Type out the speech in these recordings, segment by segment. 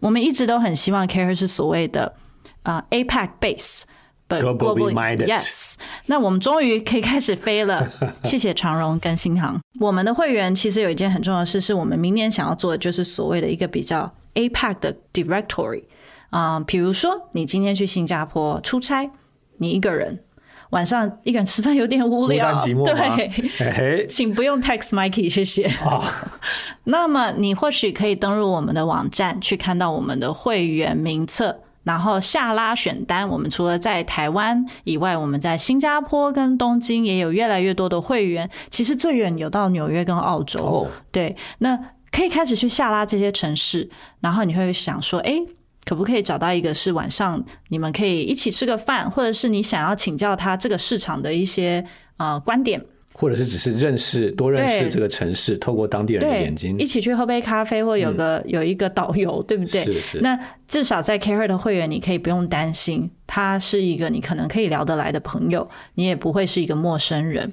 我们一直都很希望 Care 是所谓的啊、呃 APAC base。But Globally minded yes，那我们终于可以开始飞了，谢谢长荣跟新航。我们的会员其实有一件很重要的事，是我们明年想要做的，就是所谓的一个比较 APAC 的 directory 啊、比如说你今天去新加坡出差，你一个人晚上一个人吃饭有点无孤聊，单寂寞？对，嘿嘿，请不用 text Mikey，谢谢。那么你或许可以登入我们的网站，去看到我们的会员名册，然后下拉选单。我们除了在台湾以外，我们在新加坡跟东京也有越来越多的会员。其实最远有到纽约跟澳洲。哦对，那可以开始去下拉这些城市，然后你会想说，哎。可不可以找到一个是晚上你们可以一起吃个饭，或者是你想要请教他这个市场的一些呃观点，或者是只是认识多认识这个城市，透过当地人的眼睛，一起去喝杯咖啡，或有个、有一个导游，对不对？是是。那至少在 Care 的会员，你可以不用担心，他是一个你可能可以聊得来的朋友，你也不会是一个陌生人。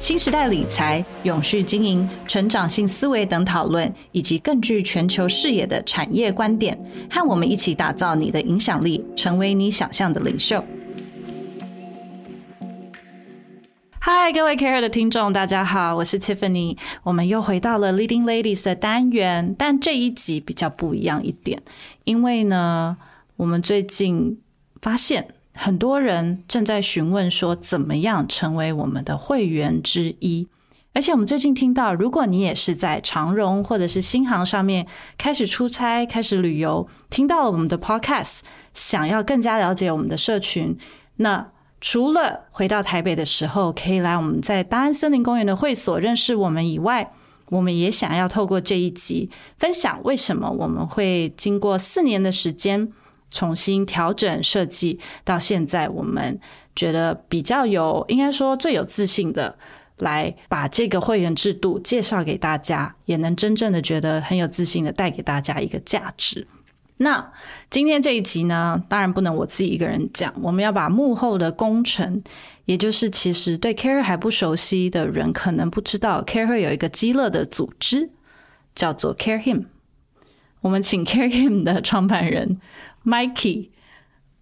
新时代理财、永续经营、成长性思维等讨论，以及更具全球视野的产业观点，和我们一起打造你的影响力，成为你想象的领袖。嗨，各位 Care 的听众，大家好，我是 Tiffany。我们又回到了 Leading Ladies 的单元，但这一集比较不一样一点，因为呢，我们最近发现很多人正在询问说，怎么样成为我们的会员之一。而且我们最近听到，如果你也是在长荣或者是新航上面开始出差、开始旅游，听到了我们的 Podcast，想要更加了解我们的社群，那除了回到台北的时候可以来我们在大安森林公园的会所认识我们以外，我们也想要透过这一集分享为什么我们会经过四年的时间重新调整设计，到现在我们觉得比较有，应该说最有自信的。来把这个会员制度介绍给大家，也能真正的觉得很有自信的带给大家一个价值。那今天这一集呢，当然不能我自己一个人讲，我们要把幕后的工程，也就是其实对 Care 还不熟悉的人，可能不知道 Care 有一个基乐的组织，叫做 Care Him。我们请 Care Him 的创办人 Mikey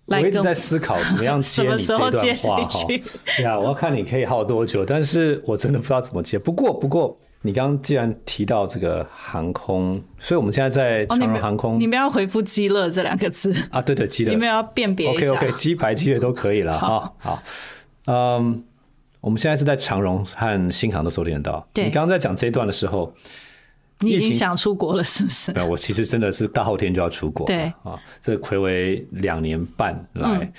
我一直在思考怎么样接你 这段话哈。呀，我要看你可以耗多久，但是我真的不知道怎么接。不过，不过你刚刚既然提到这个航空，所以我们现在在哦，长荣航空、你们要回复“极乐”这两个字，啊，对对，基乐你们要辨别一 OK 下。OK，鸡排鸡的都可以了哈。好，嗯，我们现在是在长荣和新航都收听得到。对你刚刚在讲这一段的时候，你已经想出国了，是不是？没有，我其实真的是大后天就要出国。对啊，这暌违两年半来。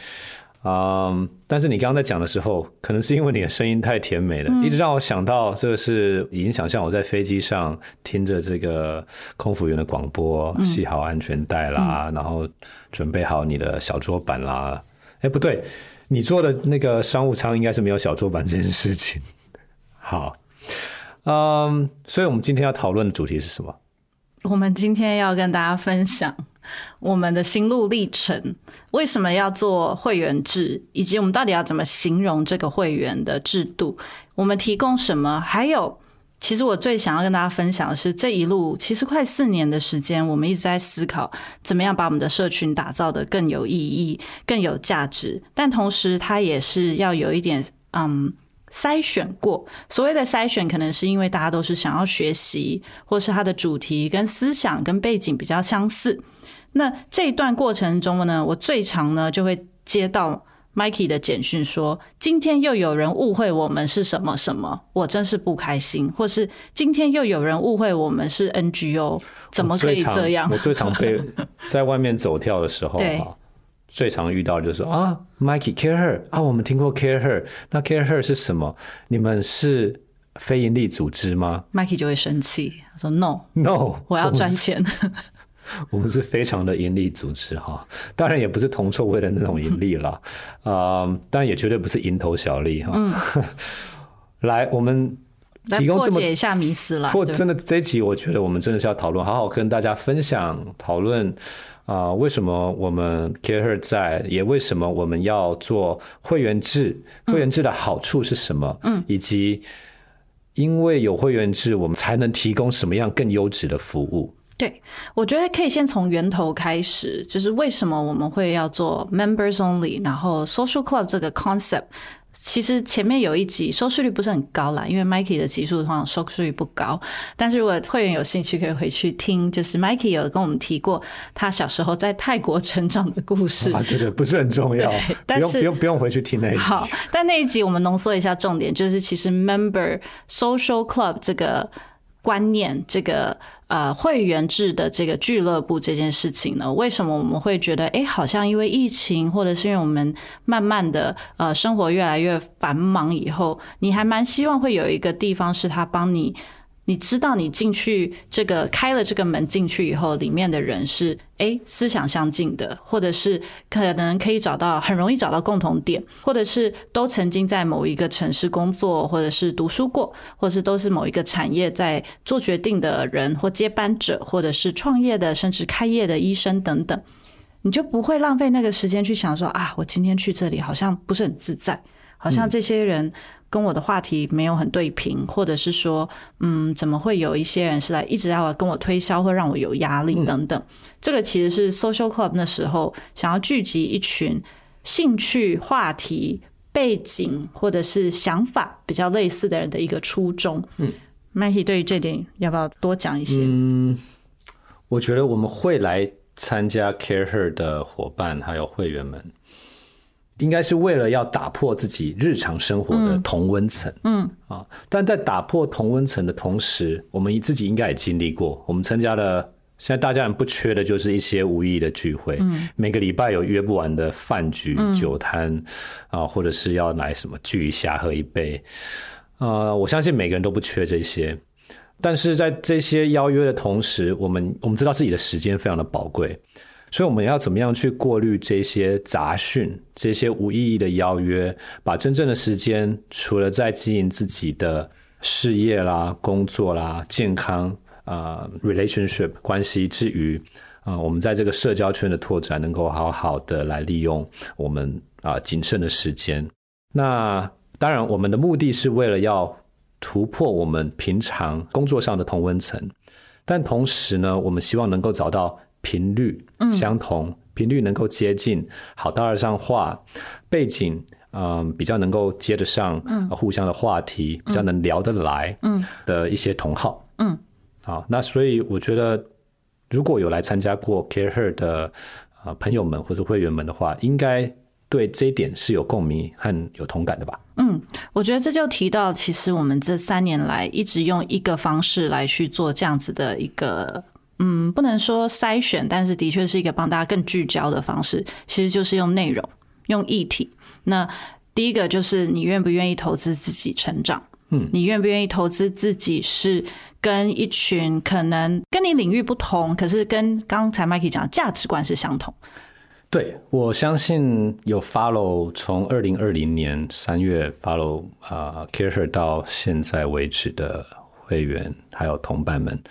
嗯，但是你刚刚在讲的时候，可能是因为你的声音太甜美了，嗯一直让我想到，这个是已经想象我在飞机上听着这个空服员的广播，嗯系好安全带啦，然后准备好你的小桌板啦。哎，不对，你坐的那个商务舱应该是没有小桌板这件事情。好，嗯，所以我们今天要讨论的主题是什么？我们今天要跟大家分享我们的心路历程，为什么要做会员制，以及我们到底要怎么形容这个会员的制度，我们提供什么，还有。其实我最想要跟大家分享的是，这一路其实快四年的时间，我们一直在思考怎么样把我们的社群打造的更有意义、更有价值，但同时它也是要有一点嗯筛选过。所谓的筛选，可能是因为大家都是想要学习，或是它的主题跟思想跟背景比较相似。那这一段过程中呢，我最常呢就会接到 Mikey 的简讯说，今天又有人误会我们是什么什么，我真是不开心；或是今天又有人误会我们是 NGO，怎么可以这样我？最常被在外面走跳的时候 最常遇到就是说啊，Mikey Care Her 啊，我们听过 Care Her，那 Care Her 是什么？你们是非营利组织吗 Mikey 就会生气，他说 “No，？No，我要赚钱。我们是 非常的盈利组织哈，当然也不是铜臭味的那种盈利了，啊，但也绝对不是蝇头小利哈。来，我们来提供这么破解一下迷思啦。对或真的这一集，我觉得我们真的是要讨论，好好跟大家分享讨论啊、为什么我们 CareHer 在，也为什么我们要做会员制，会员制的好处是什么？嗯，以及因为有会员制，我们才能提供什么样更优质的服务。对，我觉得可以先从源头开始，就是为什么我们会要做 members only，然后 social club 这个 concept。其实前面有一集收视率不是很高啦，因为 Mikey 的集数通常收视率不高。但是如果会员有兴趣，可以回去听，就是 Mikey 有跟我们提过他小时候在泰国成长的故事。啊，对对，不是很重要，不但是用不用不用回去听那一集。好，但那一集我们浓缩一下重点，就是其实 member social club 这个观念，这个呃会员制的这个俱乐部这件事情呢，为什么我们会觉得，哎，好像因为疫情，或者是因为我们慢慢的呃生活越来越繁忙以后，你还蛮希望会有一个地方是他帮你。你知道你进去这个开了这个门进去以后，里面的人是诶思想相近的，或者是可能可以找到很容易找到共同点，或者是都曾经在某一个城市工作，或者是读书过，或者是都是某一个产业在做决定的人或接班者，或者是创业的，甚至开业的医生等等，你就不会浪费那个时间去想说啊，我今天去这里好像不是很自在，好像这些人。跟我的话题没有很对平，或者是说，嗯，怎么会有一些人是来一直要跟我推销，或让我有压力等等。这个其实是 social club 那时候想要聚集一群兴趣、话题、背景或者是想法比较类似的人的一个初衷。嗯，Maggie 对于这点要不要多讲一些？嗯我觉得我们会来参加 CareHer 的伙伴还有会员们，应该是为了要打破自己日常生活的同温层。嗯啊，但在打破同温层的同时，我们自己应该也经历过。我们参加了，现在大家很不缺的就是一些无意义的聚会。嗯，每个礼拜有约不完的饭局、酒摊啊，或者是要来什么聚一下喝一杯。呃，我相信每个人都不缺这些。但是在这些邀约的同时，我们我们知道自己的时间非常的宝贵，所以我们要怎么样去过滤这些杂讯、这些无意义的邀约，把真正的时间除了在经营自己的事业啦、工作啦、健康啊、relationship 关系之余，啊、我们在这个社交圈的拓展，能够好好的来利用我们啊、谨慎的时间。那当然，我们的目的是为了要。突破我们平常工作上的同温层，但同时呢，我们希望能够找到频率相同、频率能够接近、好搭得上话、背景嗯比较能够接得上、嗯。互相的话题比较能聊得来嗯。的一些同好。嗯。好，那所以我觉得如果有来参加过 CareHer 的啊朋友们或者会员们的话，应该对这一点是有共鸣和有同感的吧。嗯，我觉得这就提到，其实我们这三年来一直用一个方式来去做这样子的一个，嗯，不能说筛选，但是的确是一个帮大家更聚焦的方式。其实就是用内容、用议题。那第一个就是你愿不愿意投资自己成长？嗯，你愿不愿意投资自己是跟一群可能跟你领域不同，可是跟刚才 Mikey 讲的价值观是相同。对，我相信有 follow 从二零二零年三月 follow 啊、uh, CareHer 到现在为止的会员还有同伴们，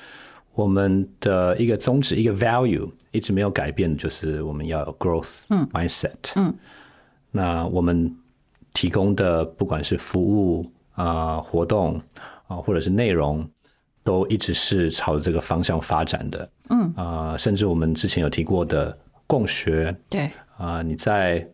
我们的一个宗旨、一个 value 一直没有改变，就是我们要有 growth 嗯 mindset 嗯，那我们提供的不管是服务啊、uh, 活动啊、uh, 或者是内容，都一直是朝这个方向发展的。嗯。啊、uh, 甚至我们之前有提过的。共学，对。啊、呃，你在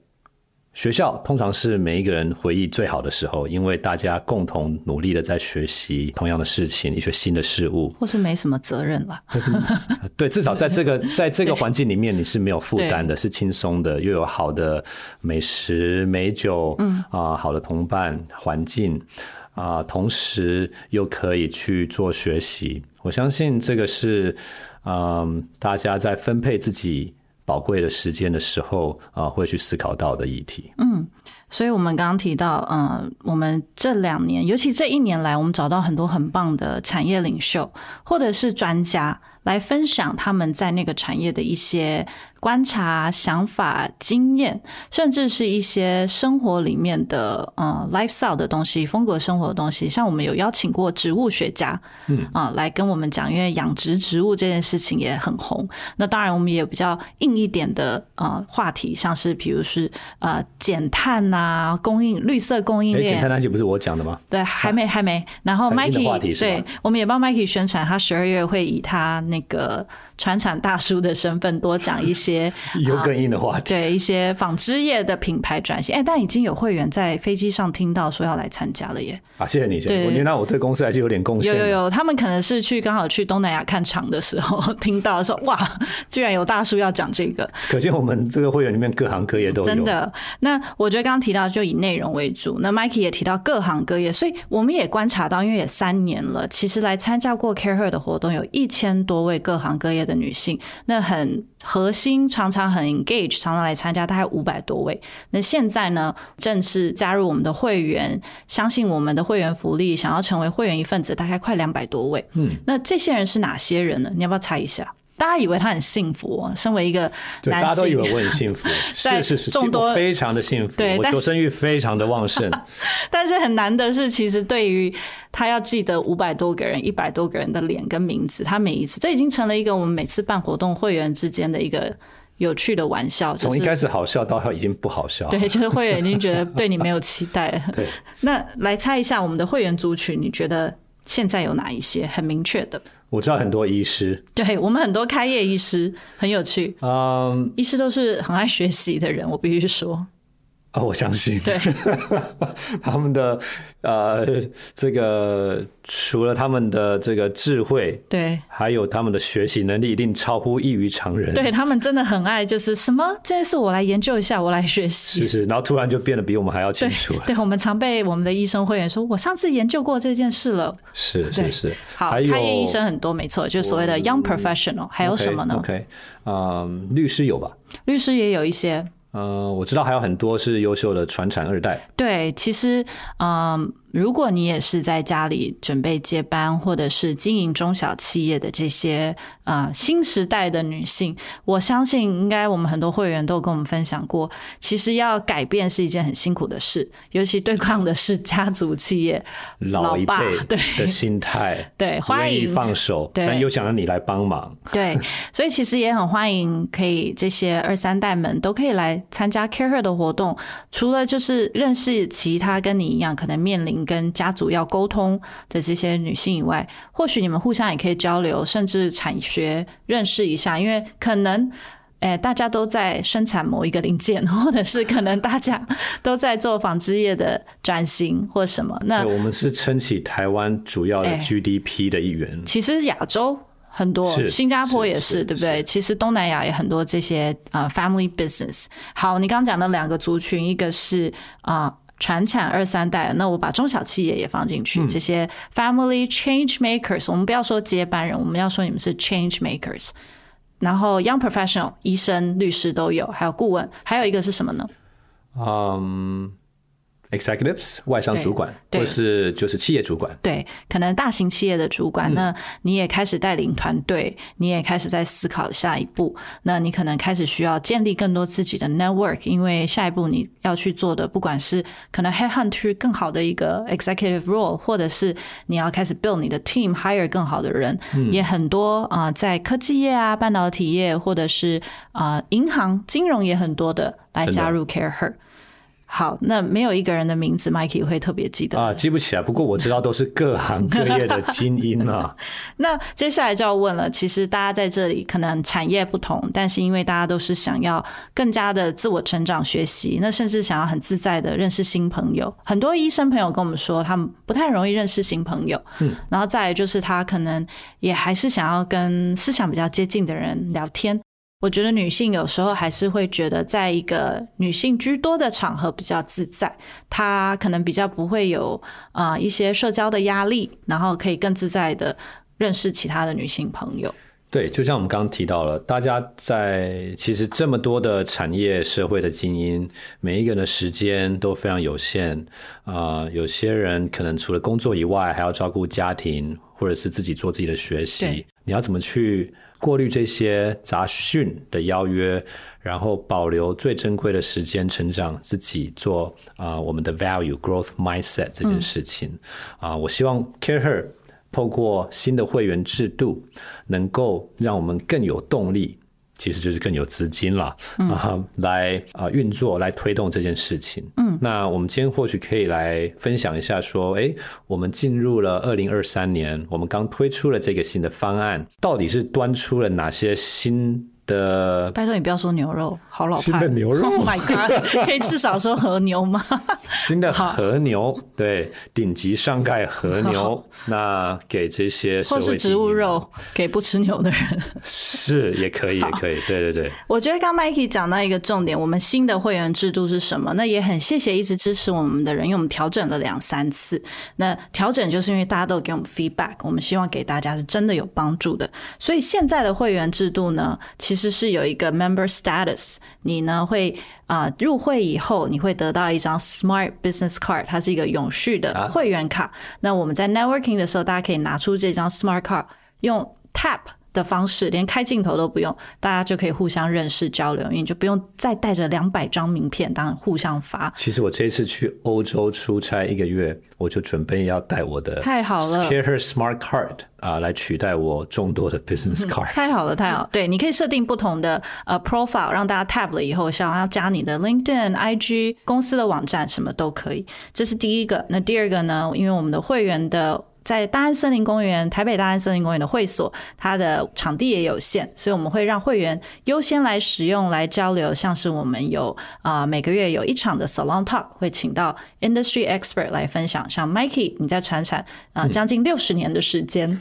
学校通常是每一个人回忆最好的时候，因为大家共同努力的在学习同样的事情，一些新的事物，或是没什么责任了。对，至少在这个在这个环境里面，你是没有负担的，是轻松的，又有好的美食美酒，嗯啊、呃，好的同伴环境啊、呃，同时又可以去做学习。我相信这个是嗯、呃，大家在分配自己。宝贵的时间的时候啊、会去思考到的议题。嗯，所以，我们刚刚提到，嗯，我们这两年，尤其这一年来，我们找到很多很棒的产业领袖，或者是专家，来分享他们在那个产业的一些。观察、想法、经验，甚至是一些生活里面的呃 lifestyle 的东西、风格生活的东西。像我们有邀请过植物学家，嗯啊，来跟我们讲，因为养殖植物这件事情也很红。那当然，我们也有比较硬一点的呃话题，像是比如是呃减碳啊，供应绿色供应链。减碳那些不是我讲的吗？对，还没还没。然后 Mikey 对，我们也帮 Mikey 宣传，他十二月会以他那个。传产大叔的身份多讲一些 有更硬的话题，对一些纺织业的品牌转型。哎，但已经有会员在飞机上听到说要来参加了耶！啊，谢谢你，对，原来我对公司还是有点贡献。有有有，他们可能是去刚好去东南亚看厂的时候 听到说，哇，居然有大叔要讲这个，可见我们这个会员里面各行各业都有。真的，那我觉得刚刚提到就以内容为主，那 Mikey 也提到各行各业，所以我们也观察到，因为也三年了，其实来参加过 Care Her 的活动有一千多位各行各业的女性。那很核心，常常很 engage，常常来参加，大概五百多位。那现在呢，正式加入我们的会员，相信我们的会员福利，想要成为会员一份子，大概快两百多位。嗯，那这些人是哪些人呢？你要不要猜一下？大家以为他很幸福，哦身为一个男性，大家都以为我很幸福，是是是，众多非常的幸福，对，我求生欲非常的旺盛。但是很难的是，其实对于他要记得五百多个人、一百多个人的脸跟名字，他每一次，这已经成了一个我们每次办活动会员之间的一个有趣的玩笑。从一开始好笑到已经不好笑，对，就是会员已经觉得对你没有期待了。对，那来猜一下我们的会员族群，你觉得现在有哪一些很明确的？我知道很多医师，对我们很多开业医师很有趣。嗯，医师都是很爱学习的人，我必须说。啊，我相信，对 他们的呃，这个除了他们的这个智慧，对，还有他们的学习能力，一定超乎异于常人。对他们真的很爱，就是什么这件事我来研究一下，我来学习，是是，然后突然就变得比我们还要清楚。对，我们常被我们的医生会员说，我上次研究过这件事了。是是是，好，开业医生很多，没错，就是所谓的 young professional，还有什么呢？OK，嗯，律师有吧？律师也有一些。嗯，我知道还有很多是优秀的传产二代。对，其实，嗯。如果你也是在家里准备接班，或者是经营中小企业的这些啊新时代的女性，我相信应该我们很多会员都有跟我们分享过，其实要改变是一件很辛苦的事，尤其对抗的是家族企业老一辈 对的心态，对欢迎放手，但又想让你来帮忙，对，所以其实也很欢迎可以这些二三代们都可以来参加 Care Her 的活动，除了就是认识其他跟你一样可能面临。跟家族要沟通的这些女性以外，或许你们互相也可以交流，甚至产学认识一下，因为可能，哎，大家都在生产某一个零件，或者是可能大家都在做纺织业的转型或什么。那我们是撑起台湾主要的 GDP 的一员。其实亚洲很多，新加坡也是，对不对？其实东南亚也很多这些啊，family business。好，你刚刚讲的两个族群，一个是啊。传产二三代，那我把中小企业也放进去。这些 family change makers，我们不要说接班人，我们要说你们是 change makers。然后 young professional，医生、律师都有，还有顾问，还有一个是什么呢？嗯。Executives 外商主管，或是就是企业主管，对，可能大型企业的主管，那你也开始带领团队，你也开始在思考下一步，那你可能开始需要建立更多自己的 network，因为下一步你要去做的，不管是可能 headhunt 去更好的一个 executive role，或者是你要开始 build 你的 team，hire 更好的人，也很多啊，在科技业啊、半导体业，或者是啊银行、金融也很多的来加入 Care Her。好，那没有一个人的名字，Mikey 会特别记得啊，记不起来。不过我知道都是各行各业的精英啊。那接下来就要问了，其实大家在这里可能产业不同，但是因为大家都是想要更加的自我成长、学习，那甚至想要很自在的认识新朋友。很多医生朋友跟我们说，他们不太容易认识新朋友。嗯，然后再来就是他可能也还是想要跟思想比较接近的人聊天。我觉得女性有时候还是会觉得，在一个女性居多的场合比较自在，她可能比较不会有啊一些社交的压力，然后可以更自在的认识其他的女性朋友。对，就像我们刚刚提到了，大家在其实这么多的产业社会的精英，每一个人的时间都非常有限啊、有些人可能除了工作以外，还要照顾家庭，或者是自己做自己的学习。你要怎么去过滤这些杂讯的邀约，然后保留最珍贵的时间成长自己做啊、我们的 value growth mindset 这件事情啊、我希望 Care Her 透过新的会员制度，能够让我们更有动力，其实就是更有资金了啊、来啊、运作，来推动这件事情。嗯，那我们今天或许可以来分享一下，说，哎，我们进入了二零二三年，我们刚推出了这个新的方案，到底是端出了哪些新的拜托你不要说牛肉，好老新派。的牛肉 Oh my god！可以至少说和牛吗？新的和牛，对，顶级上盖和牛，那给这些或是植物肉给不吃牛的人。是也可以，也可以，对对对。我觉得刚 Mikey 讲到一个重点，我们新的会员制度是什么？那也很谢谢一直支持我们的人，因为我们调整了两三次。那调整就是因为大家都有给我们 feedback，我们希望给大家是真的有帮助的。所以现在的会员制度呢，其实是有一个 member status，你呢会啊、入会以后，你会得到一张 Smart Business Card，它是一个永续的会员卡。那我们在 networking 的时候，大家可以拿出这张 Smart Card，用 tap 的方式，连开镜头都不用，大家就可以互相认识交流，因为你就不用再带着两百张名片当互相发。其实我这一次去欧洲出差一个月，我就准备要带我的太好了 Scare Her Smart Card 啊、来取代我众多的 Business Card。太好了，太好！对，你可以设定不同的呃 profile，让大家 tab 了以后，想要加你的 LinkedIn、IG、公司的网站，什么都可以。这是第一个。那第二个呢？因为我们的会员的。在大安森林公园、台北大安森林公园的会所，它的场地也有限，所以我们会让会员优先来使用、来交流。像是我们有啊、每个月有一场的 Salon Talk，会请到 industry expert 来分享。像 Mikey，你在船产啊、将近六十年的时间，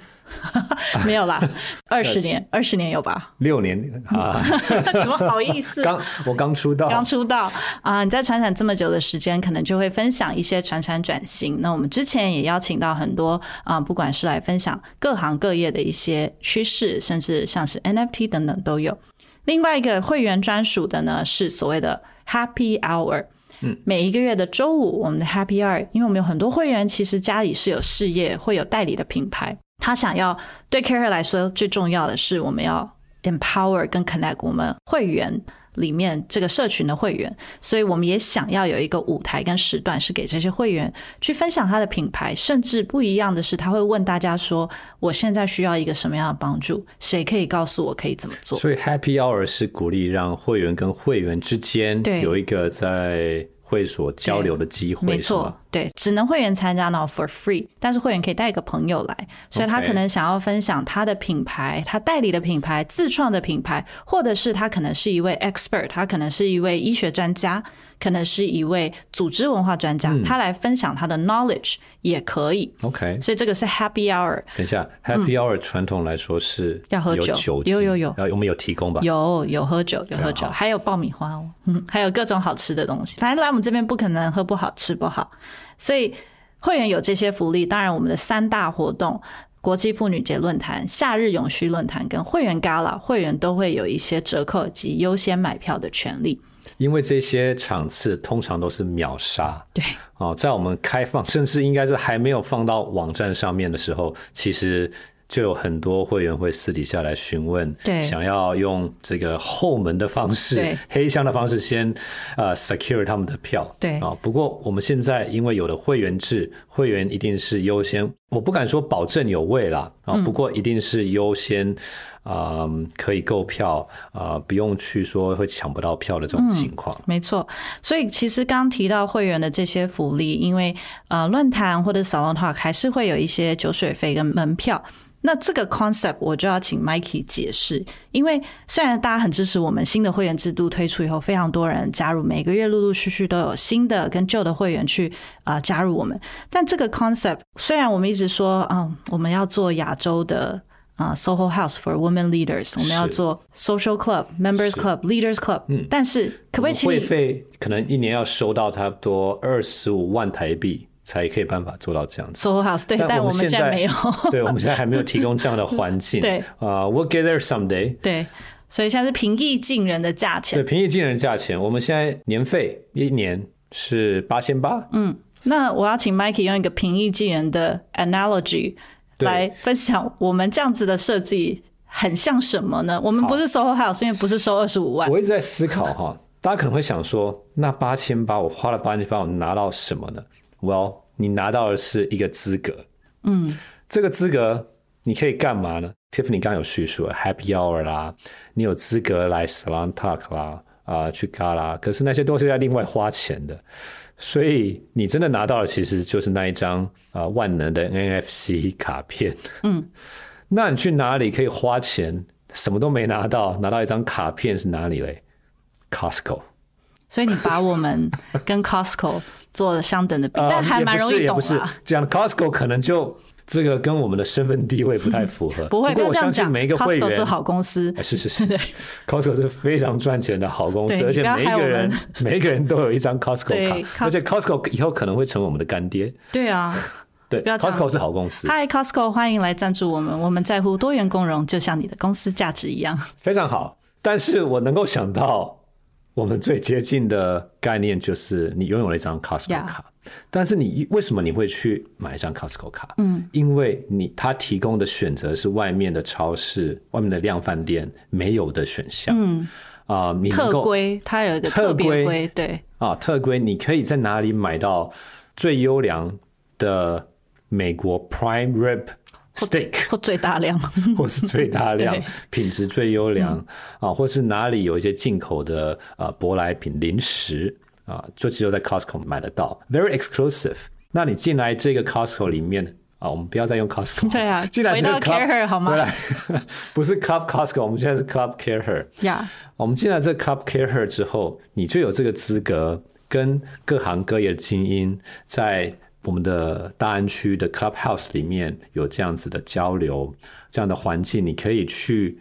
没有啦，二十年，二十年有吧？六年啊，怎么好意思？刚我刚出道，刚出道啊、你在传产这么久的时间，可能就会分享一些传产转型。那我们之前也邀请到很多啊、不管是来分享各行各业的一些趋势，甚至像是 NFT 等等都有。另外一个会员专属的呢，是所谓的 Happy Hour。嗯，每一个月的周五，我们的 Happy Hour，因为我们有很多会员，其实家里是有事业，会有代理的品牌，他想要对 Care 来说最重要的是，我们要 empower 跟 connect 我们会员里面这个社群的会员，所以我们也想要有一个舞台跟时段，是给这些会员去分享他的品牌，甚至不一样的是，他会问大家说：“我现在需要一个什么样的帮助？谁可以告诉我可以怎么做所以 Happy Hour 是鼓励让会员跟会员之间有一个在会所交流的机？”会，没错，对，只能会员参加呢，for free，但是会员可以带一个朋友来，所以他可能想要分享他的品牌、他代理的品牌、自创的品牌，或者是他可能是一位 expert，他可能是一位医学专家，可能是一位组织文化专家，嗯他来分享他的 knowledge 也可以。OK，所以这个是 Happy Hour，等一下，Happy Hour 传统来说是嗯要喝酒有有有我们有提供吧？有有喝酒，有喝酒，还有爆米花哦，嗯，还有各种好吃的东西。反正来我们这边不可能喝不好吃不好，所以会员有这些福利。当然，我们的三大活动。国际妇女节论坛、夏日永续论坛跟会员 Gala，会员都会有一些折扣及优先买票的权利。因为这些场次通常都是秒杀。对，哦，在我们开放，甚至应该是还没有放到网站上面的时候，其实就有很多会员会私底下来询问，对。想要用这个后门的方式、黑箱的方式先呃 secure 他们的票，对。啊、不过我们现在因为有了会员制，会员一定是优先，我不敢说保证有位啦，啊、嗯。不过一定是优先。啊、可以购票啊、不用去说会抢不到票的这种情况。没错，所以其实刚提到会员的这些福利，因为呃论坛或者 salon talk 还是会有一些酒水费跟门票。那这个 concept 我就要请 Mikey 解释，因为虽然大家很支持我们新的会员制度推出以后，非常多人加入，每个月陆陆续续都有新的跟旧的会员去啊、加入我们，但这个 concept 虽然我们一直说啊、我们要做亚洲的。啊、s o h o House for Women Leaders，我们要做 Social Club、Members Club、Leaders Club，嗯但是可不可以请会你费可能一年要收到差不多二十五万台币才可以办法做到这样子。Soho House 对，但我我们现在在没有。对，我们现在还没有提供这样的环境。对啊、w e l l get there someday。对，所以现在是平易近人的价钱对，钱。平易近人的价钱，我们现在年费一年是八千八。嗯，那我要请 Mikey 用一个平易近人的 analogy 对来分享我们这样子的设计很像什么呢？我们不是 Soho House，因为不是收二十五万。我一直在思考哈，大家可能会想说，那八千八我花了八千八，我拿到什么呢？Well，你拿到的是一个资格。嗯，这个资格你可以干嘛呢？Tiffany 刚刚有叙述了 Happy Hour 啦，你有资格来 Salon Talk 啦，啊、去 Gala，可是那些都是要另外花钱的。所以你真的拿到的其实就是那一张啊、呃万能的 NFC 卡片。嗯，那你去哪里可以花钱？什么都没拿到，拿到一张卡片是哪里嘞？Costco。所以你把我们跟 Costco 做了相等的比，呃 但还蛮容易懂啊。是这样 Costco 可能就这个跟我们的身份地位不太符合。不会，不过我要这样讲。相信每一个会 Costco 员是好公司哎，是是是，Costco 是非常赚钱的好公司，而且每一个人们 每一个人都有一张 Costco 对卡，而且 Costco 以后可能会成为我们的干爹。对啊。对，Costco 是好公司，嗨，Costco，欢迎来赞助我们。我们在乎多元共融，就像你的公司价值一样。非常好。但是我能够想到，我们最接近的概念就是你拥有了一张 Costco Yeah 卡。但是你为什么你会去买一张 Costco 卡？嗯，因为你它提供的选择是外面的超市、外面的量贩店没有的选项。嗯，啊、你特够规它有一个特规规，对，啊，特规你可以在哪里买到最优良的美国 Prime Rib Steak？或最大量。或是最大量、品质最优良啊，或是哪里有一些进口的呃舶来品零食啊，就只有在 Costco 买得到，very exclusive。那你进来这个 Costco 里面啊，我们不要再用 Costco，对啊进来这个回到 Club- Care Her 好吗 不是 Club Costco，我们现在是 Club Care Her。呀我们进来这个 Club Care Her 之后，你就有这个资格跟各行各业的精英在我们的大安区的 Clubhouse 里面有这样子的交流，这样的环境，你可以去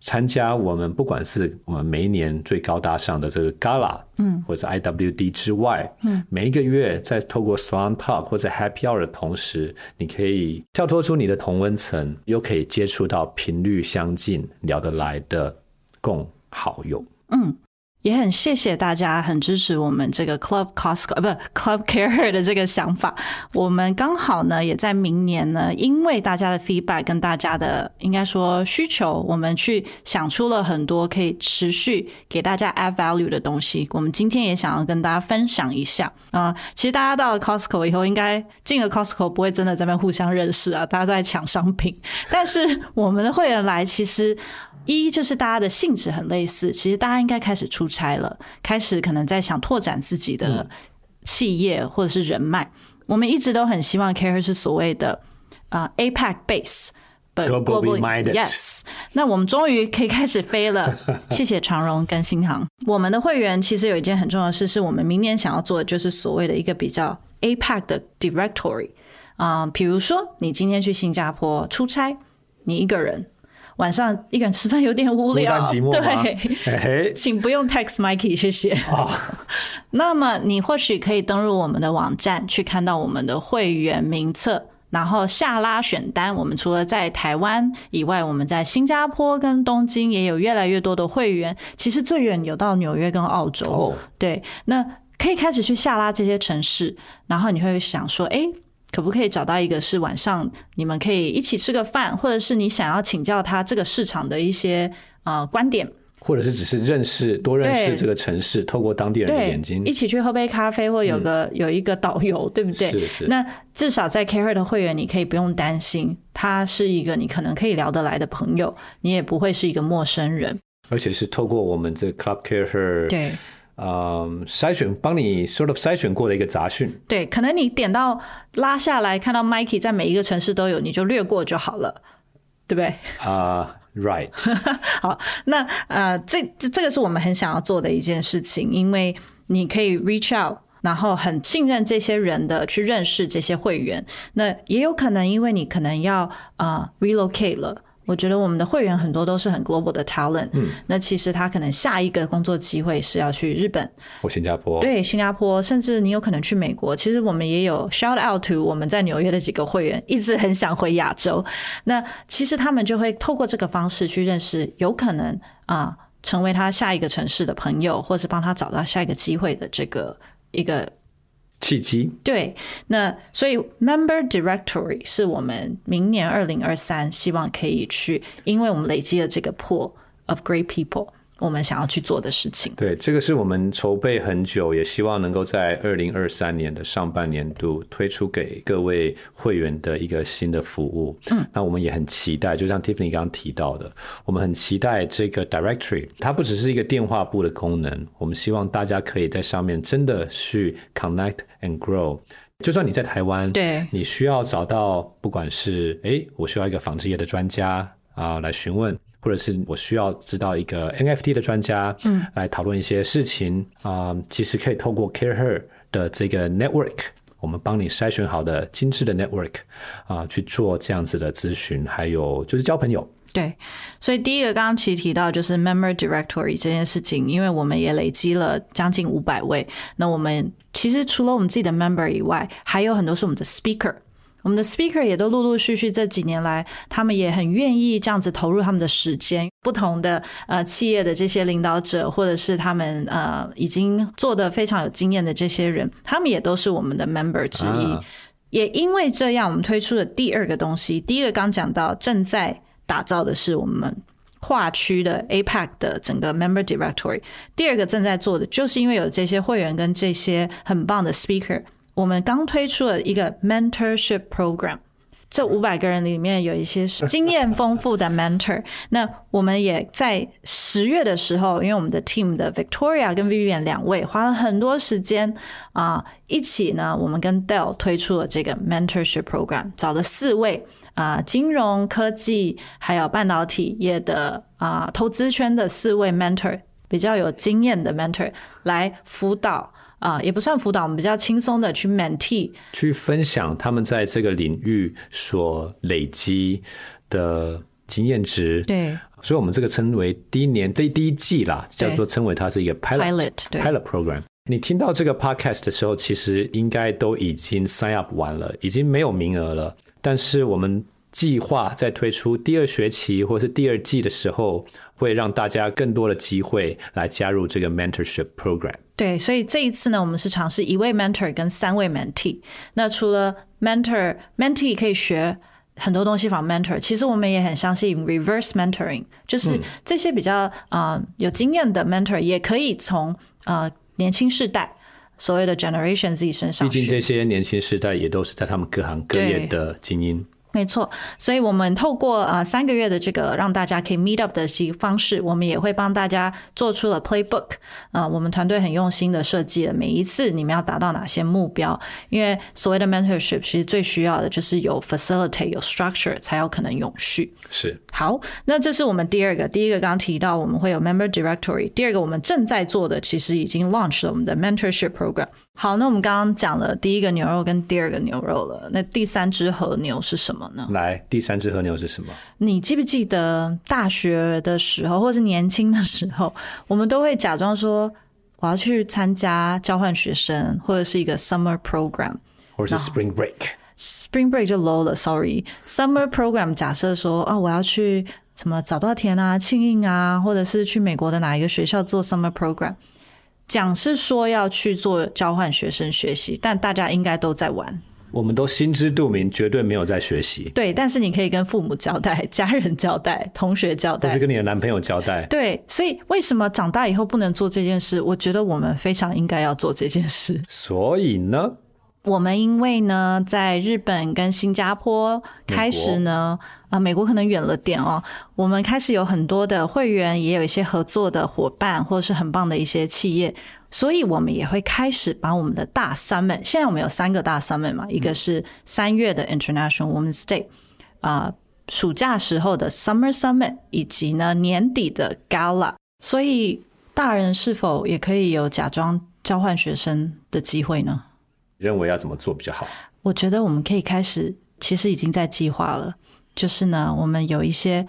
参加我们不管是我们每一年最高大上的这个 Gala，嗯，或者 IWD 之外，嗯，每一个月在透过 Salon Talk 或者 Happy Hour 的同时，你可以跳脱出你的同温层，又可以接触到频率相近、聊得来的共好友。也很谢谢大家很支持我们这个 Club Costco，不 Club Care 的这个想法。我们刚好呢，也在明年呢，因为大家的 feedback 跟大家的应该说需求，我们去想出了很多可以持续给大家 add value 的东西。我们今天也想要跟大家分享一下啊、其实大家到了 Costco 以后，应该进了 Costco 不会真的在那互相认识啊，大家都在抢商品。但是我们的会员来，其实一就是大家的性质很类似，其实大家应该开始出差了，开始可能在想拓展自己的企业或者是人脉。我们一直都很希望 Care 是所谓的啊、呃 APEC base。But Globally minded yes，那我们终于可以开始飞了，谢谢长荣跟新航。我们的会员其实有一件很重要的事，是我们明年想要做的，就是所谓的一个比较 APEC 的 directory 啊、比如说你今天去新加坡出差，你一个人晚上一个人吃饭有点无孤聊，单寂寞？对，嘿嘿，请不用 text Mikey，谢谢。那么你或许可以登入我们的网站，去看到我们的会员名册，然后下拉选单。我们除了在台湾以外，我们在新加坡跟东京也有越来越多的会员。其实最远有到纽约跟澳洲。哦对，那可以开始去下拉这些城市，然后你会想说，哎。可不可以找到一个是晚上你们可以一起吃个饭，或者是你想要请教他这个市场的一些呃观点，或者是只是认识多认识这个城市，透过当地人的，眼睛。一，起去喝杯咖啡，或有个、有一个导游，对不对？是是。那至少在 Care 的会员，你可以不用担心，他是一个你可能可以聊得来的朋友，你也不会是一个陌生人。而且是透过我们这 Club Care Her 对嗯筛选帮你 sort of 筛选过的一个杂讯，对，可能你点到拉下来，看到 Mikey 在每一个城市都有，你就略过就好了，对不对？啊、r i g h t 好，那呃，这这这个是我们很想要做的一件事情，因为你可以 reach out，然后很信任这些人的去认识这些会员。那也有可能因为你可能要呃 relocate 了。我觉得我们的会员很多都是很 global 的 talent，嗯，那其实他可能下一个工作机会是要去日本或新加坡，对，新加坡，甚至你有可能去美国。其实我们也有 shout out to 我们在纽约的几个会员，一直很想回亚洲。那其实他们就会透过这个方式去认识，有可能啊，成为他下一个城市的朋友，或是帮他找到下一个机会的这个一个。契机对，那所以 member directory 是我们明年二零二三希望可以去，因为我们累积了这个 pool of great people。我们想要去做的事情，对，这个是我们筹备很久，也希望能够在二零二三年的上半年度推出给各位会员的一个新的服务。嗯，那我们也很期待，就像 Tiffany 刚刚提到的，我们很期待这个 Directory，它不只是一个电话簿的功能，我们希望大家可以在上面真的去 connect and grow。就算你在台湾，对，你需要找到，不管是哎，我需要一个纺织业的专家啊来询问。或者是我需要知道一个 NFT 的专家，嗯，来讨论一些事情啊，其实可以透过 CareHer 的这个 network，我们帮你筛选好的精致的 network 啊，去做这样子的咨询，还有就是交朋友。对，所以第一个刚刚其实提到就是 Member Directory 这件事情，因为我们也累积了将近五百位，那我们其实除了我们自己的 Member 以外，还有很多是我们的 Speaker。我们的 speaker 也都陆陆续续这几年来，他们也很愿意这样子投入他们的时间。不同的呃企业的这些领导者，或者是他们呃已经做的非常有经验的这些人，他们也都是我们的 member 之一。也因为这样，我们推出了第二个东西。第一个刚讲到，正在打造的是我们跨区的 APEC 的整个 member directory。第二个正在做的，就是因为有这些会员跟这些很棒的 speaker。我们刚推出了一个 mentorship program，这五百个人里面有一些是经验丰富的 mentor。那我们也在十月的时候，因为我们的 team 的 Victoria 跟 Vivian 两位花了很多时间啊，一起呢，我们跟 Dell 推出了这个 mentorship program，找了四位啊，金融科技还有半导体业的啊，投资圈的四位 mentor，比较有经验的 mentor 来辅导。啊，也不算辅导，我们比较轻松的去 mentee，去分享他们在这个领域所累积的经验值。对，所以我们这个称为第一年这第一季啦，叫做称为它是一个 pilot pilot program。你听到这个 podcast 的时候，其实应该都已经 sign up 完了，已经没有名额了。但是我们计划在推出第二学期或是第二季的时候，会让大家更多的机会来加入这个 mentorship program。对，所以这一次呢，我们是尝试一位 mentor 跟三位 mentee。那除了 mentor，mentee 可以学很多东西，from mentor。其实我们也很相信 reverse mentoring，就是这些比较啊有经验的 mentor 也可以从呃年轻世代所谓的 generation Z 身上。毕竟这些年轻世代也都是在他们各行各业的精英。没错，所以我们透过呃三个月的这个让大家可以 meet up 的些方式，我们也会帮大家做出了 playbook。啊，我们团队很用心的设计了每一次你们要达到哪些目标，因为所谓的 mentorship 其实最需要的就是有 facilitate 有 structure 才有可能永续。是。好，那这是我们第二个，第一个刚刚提到我们会有 member directory，第二个我们正在做的其实已经 launch 了我们的 mentorship program。好，那我们刚刚讲了第一个牛肉跟第二个牛肉了，那第三只和牛是什么呢？来，第三只和牛是什么？你记不记得大学的时候，或是年轻的时候，我们都会假装说我要去参加交换学生，或者是一个 summer program，或者是 spring break。spring break 就 low 了，sorry。summer program 假设说啊，我要去什么早稻田啊、庆应啊，或者是去美国的哪一个学校做 summer program。讲是说要去做交换学生学习，但大家应该都在玩。我们都心知肚明，绝对没有在学习。对，但是你可以跟父母交代、家人交代、同学交代，或是跟你的男朋友交代。对，所以为什么长大以后不能做这件事？我觉得我们非常应该要做这件事。所以呢？我们因为呢，在日本跟新加坡开始呢，啊，美国可能远了点哦。我们开始有很多的会员，也有一些合作的伙伴，或者是很棒的一些企业，所以我们也会开始把我们的大 summit。现在我们有三个大 summit 嘛，一个是三月的 International Women's Day，啊，暑假时候的 Summer Summit，以及呢年底的 Gala。所以大人是否也可以有假装交换学生的机会呢？认为要怎么做比较好？我觉得我们可以开始，其实已经在计划了。就是呢，我们有一些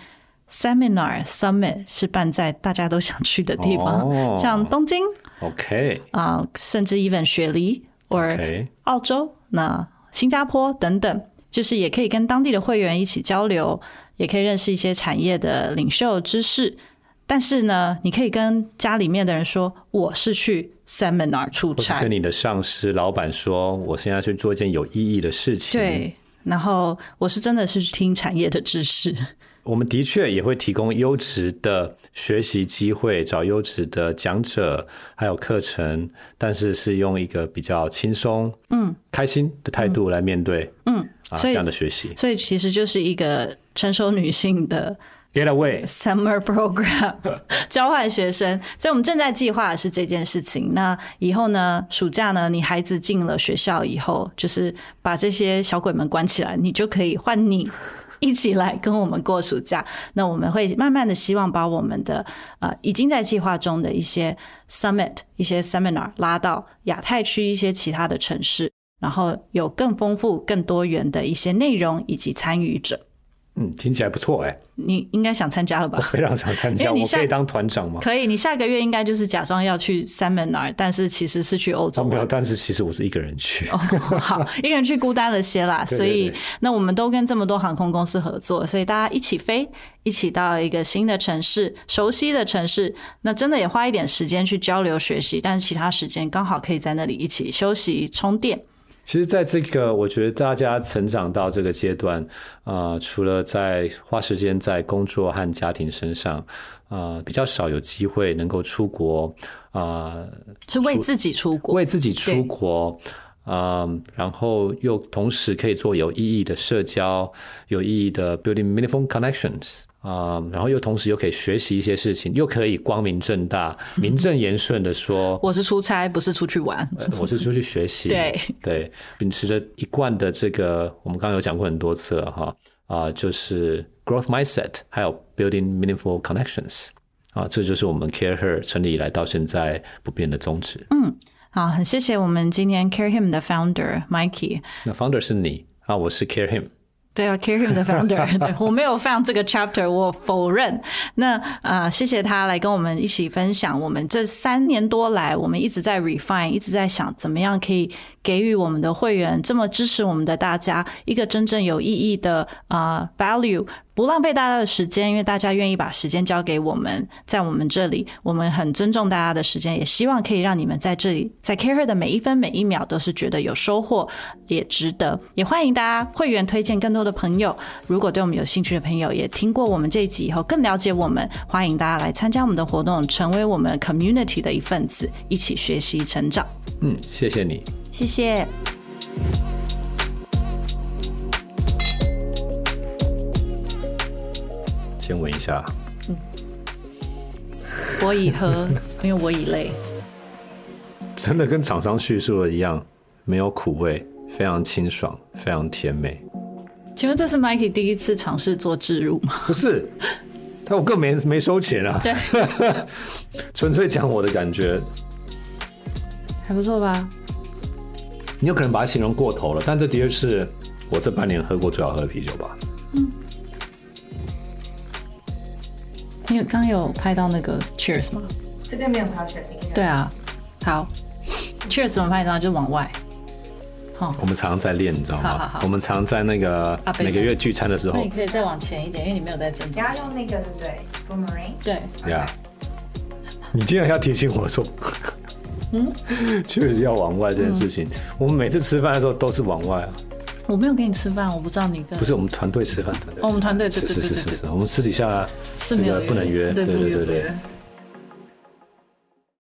seminar summit 是办在大家都想去的地方，哦像东京 OK 啊、甚至 even 雪梨 or OK，澳洲、那新加坡等等，就是也可以跟当地的会员一起交流，也可以认识一些产业的领袖知识。但是呢，你可以跟家里面的人说，我是去 seminar 出差跟，你的上司、老板说，我现在去做一件有意义的事情。，对。然后我是真的是去听产业的知识，我们的确也会提供优质的学习机会，找优质的讲者，还有课程，但是是用一个比较轻松、嗯、开心的态度来面对，嗯啊这样的学习。所以其实就是一个成熟女性的 Get away，summer program 交换学生，所以我们正在计划的是这件事情。那以后呢，暑假呢，你孩子进了学校以后，就是把这些小鬼们关起来，你就可以换你一起来跟我们过暑假。那我们会慢慢的希望把我们的呃已经在计划中的一些 summit、一些 seminar 拉到亚太区一些其他的城市，然后有更丰富、更多元的一些内容以及参与者。嗯，听起来不错哎，你应该想参加了吧？非常想参加，我可以当团长吗？可以，你下个月应该就是假装要去 seminar，但是其实是去欧洲哦，没有，但是其实我是一个人去。哦，好，一个人去孤单了些啦，对对所以那我们都跟这么多航空公司合作，所以大家一起飞，一起到一个新的城市、熟悉的城市，那真的也花一点时间去交流学习，但是其他时间刚好可以在那里一起休息、充电。其实，在这个我觉得大家成长到这个阶段，啊，除了在花时间在工作和家庭身上，啊，比较少有机会能够出国，啊，是为自己出国，为自己出国，嗯，然后又同时可以做有意义的社交，有意义的 building meaningful connections。啊、然后又同时又可以学习一些事情，又可以光明正大、名正言顺的说，我是出差，不是出去玩。呃我是出去学习，对对，秉持着一贯的这个，我们刚刚有讲过很多次了哈，啊、就是 growth mindset，还有 building meaningful connections，啊，这就是我们 Care Her 成立以来到现在不变的宗旨。嗯好，很谢谢我们今天 Care Him 的 founder Mikey。那 founder 是你啊，我是 Care Him。对啊，Care Him 的 founder，我没有 found 这个 chapter，我否认。那呃，谢谢他来跟我们一起分享，我们这三年多来，我们一直在 refine，一直在想怎么样可以给予我们的会员这么支持我们的大家一个真正有意义的呃 value。不浪费大家的时间，因为大家愿意把时间交给我们，在我们这里，我们很尊重大家的时间，也希望可以让你们在这里，在 Care 的每一分每一秒都是觉得有收获，也值得。也欢迎大家会员推荐更多的朋友。如果对我们有兴趣的朋友，也听过我们这一集以后更了解我们，欢迎大家来参加我们的活动，成为我们 community 的一份子，一起学习成长。嗯，谢谢你。谢谢。先闻一下，嗯我已喝，因为我已累。真的跟厂商叙述的一样，没有苦味，非常清爽，非常甜美。请问这是 Mikey 第一次尝试做置入吗？不是，但我更没没收钱啊，对，纯粹讲我的感觉。还不错吧？你有可能把它形容过头了，但这的确是我这半年喝过最好喝的啤酒吧。你有刚有拍到那个 Cheers 吗？这边没有 touch，应该对啊，好，Cheers 怎么拍到？就往外。我们常常在练，你知道吗？好好好我们常在那个每个月聚餐的时候那你可以再往前一点，因为你没有在正你要用那个对不对？Boomerang。对，呀你竟然要提醒我说，嗯，确 实要往外这件事情。我们每次吃饭的时候都是往外啊，我没有跟你吃饭，我不知道你跟不是我们团队吃饭，团队哦我们团队对是是是是是，我们私底下这个是没有不能约，对对对。